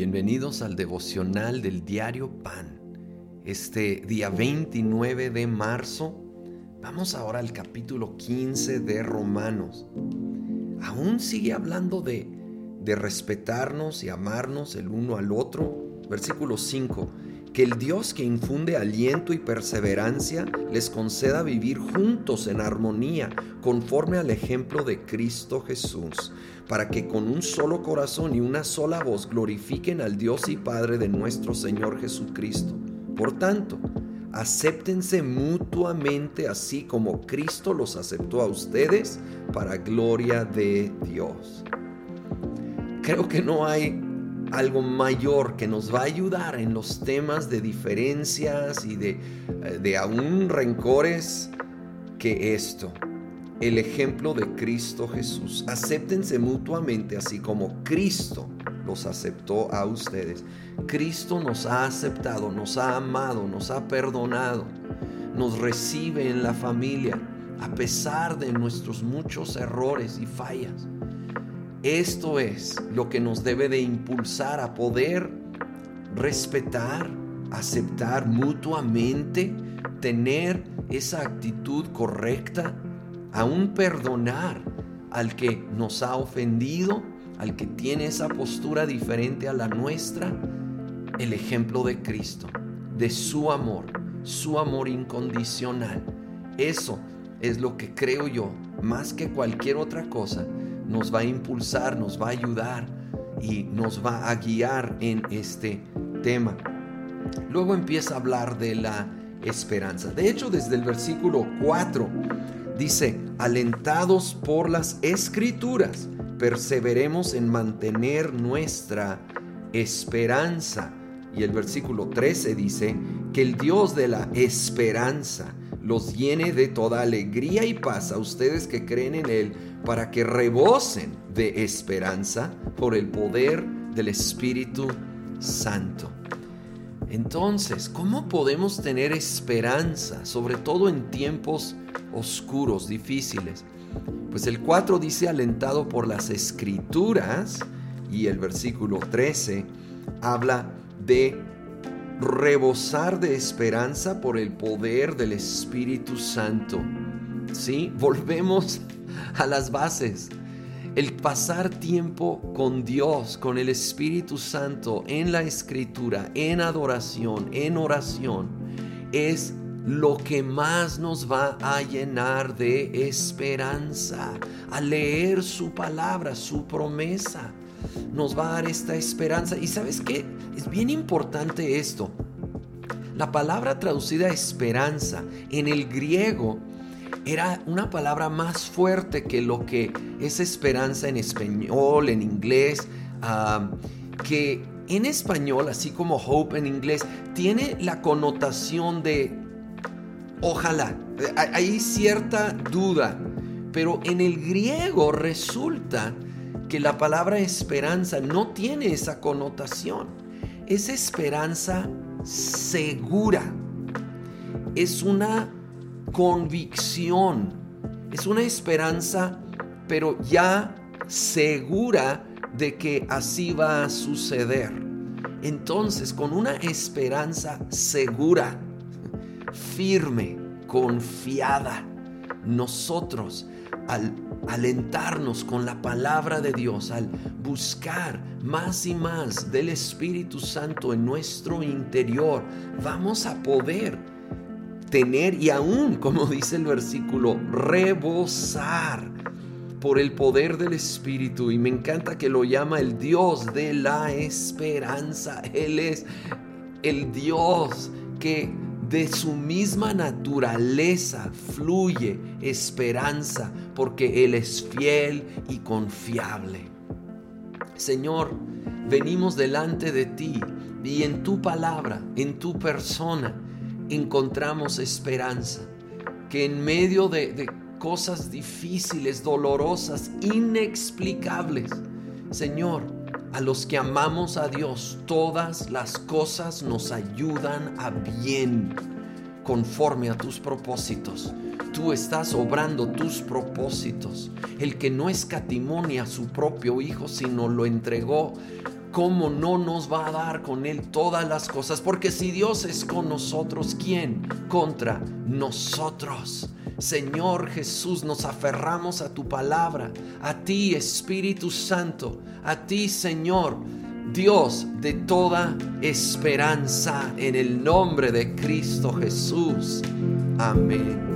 Bienvenidos al devocional del diario Pan. Este día 29 de marzo, vamos ahora al capítulo 15 de Romanos. Aún sigue hablando de, de respetarnos y amarnos el uno al otro. Versículo 5 que el Dios que infunde aliento y perseverancia les conceda vivir juntos en armonía, conforme al ejemplo de Cristo Jesús, para que con un solo corazón y una sola voz glorifiquen al Dios y Padre de nuestro Señor Jesucristo. Por tanto, acéptense mutuamente así como Cristo los aceptó a ustedes para gloria de Dios. Creo que no hay algo mayor que nos va a ayudar en los temas de diferencias y de, eh, de aún rencores que esto. El ejemplo de Cristo Jesús. Acéptense mutuamente así como Cristo los aceptó a ustedes. Cristo nos ha aceptado, nos ha amado, nos ha perdonado, nos recibe en la familia a pesar de nuestros muchos errores y fallas. Esto es lo que nos debe de impulsar a poder respetar, aceptar mutuamente, tener esa actitud correcta, aún perdonar al que nos ha ofendido, al que tiene esa postura diferente a la nuestra, el ejemplo de Cristo, de su amor, su amor incondicional. Eso es lo que creo yo, más que cualquier otra cosa, nos va a impulsar, nos va a ayudar y nos va a guiar en este tema. Luego empieza a hablar de la esperanza. De hecho, desde el versículo 4 dice, alentados por las escrituras, perseveremos en mantener nuestra esperanza. Y el versículo 13 dice, que el Dios de la esperanza los llene de toda alegría y paz a ustedes que creen en Él, para que rebosen de esperanza por el poder del Espíritu Santo. Entonces, ¿cómo podemos tener esperanza, sobre todo en tiempos oscuros, difíciles? Pues el 4 dice, alentado por las escrituras, y el versículo 13 habla de rebosar de esperanza por el poder del Espíritu Santo. ¿Sí? Volvemos a las bases. El pasar tiempo con Dios, con el Espíritu Santo, en la escritura, en adoración, en oración, es lo que más nos va a llenar de esperanza. A leer su palabra, su promesa, nos va a dar esta esperanza. Y sabes qué? Es bien importante esto. La palabra traducida esperanza en el griego era una palabra más fuerte que lo que es esperanza en español, en inglés, que en español, así como hope en inglés, tiene la connotación de ojalá. Hay cierta duda, pero en el griego resulta que la palabra esperanza no tiene esa connotación. Es esperanza segura. Es una convicción, es una esperanza, pero ya segura de que así va a suceder. Entonces, con una esperanza segura, firme, confiada, nosotros al alentarnos con la palabra de Dios, al buscar más y más del Espíritu Santo en nuestro interior, vamos a poder tener y aún, como dice el versículo, rebosar por el poder del Espíritu. Y me encanta que lo llama el Dios de la esperanza. Él es el Dios que de su misma naturaleza fluye esperanza porque Él es fiel y confiable. Señor, venimos delante de ti y en tu palabra, en tu persona, encontramos esperanza, que en medio de, cosas difíciles, dolorosas, inexplicables, Señor, a los que amamos a Dios, todas las cosas nos ayudan a bien, conforme a tus propósitos. Tú estás obrando tus propósitos. El que no escatimonia a su propio Hijo, sino lo entregó ¿cómo no nos va a dar con Él todas las cosas? Porque si Dios es con nosotros, ¿quién contra nosotros? Señor Jesús, nos aferramos a tu palabra, a ti Espíritu Santo, a ti Señor, Dios de toda esperanza, en el nombre de Cristo Jesús. Amén.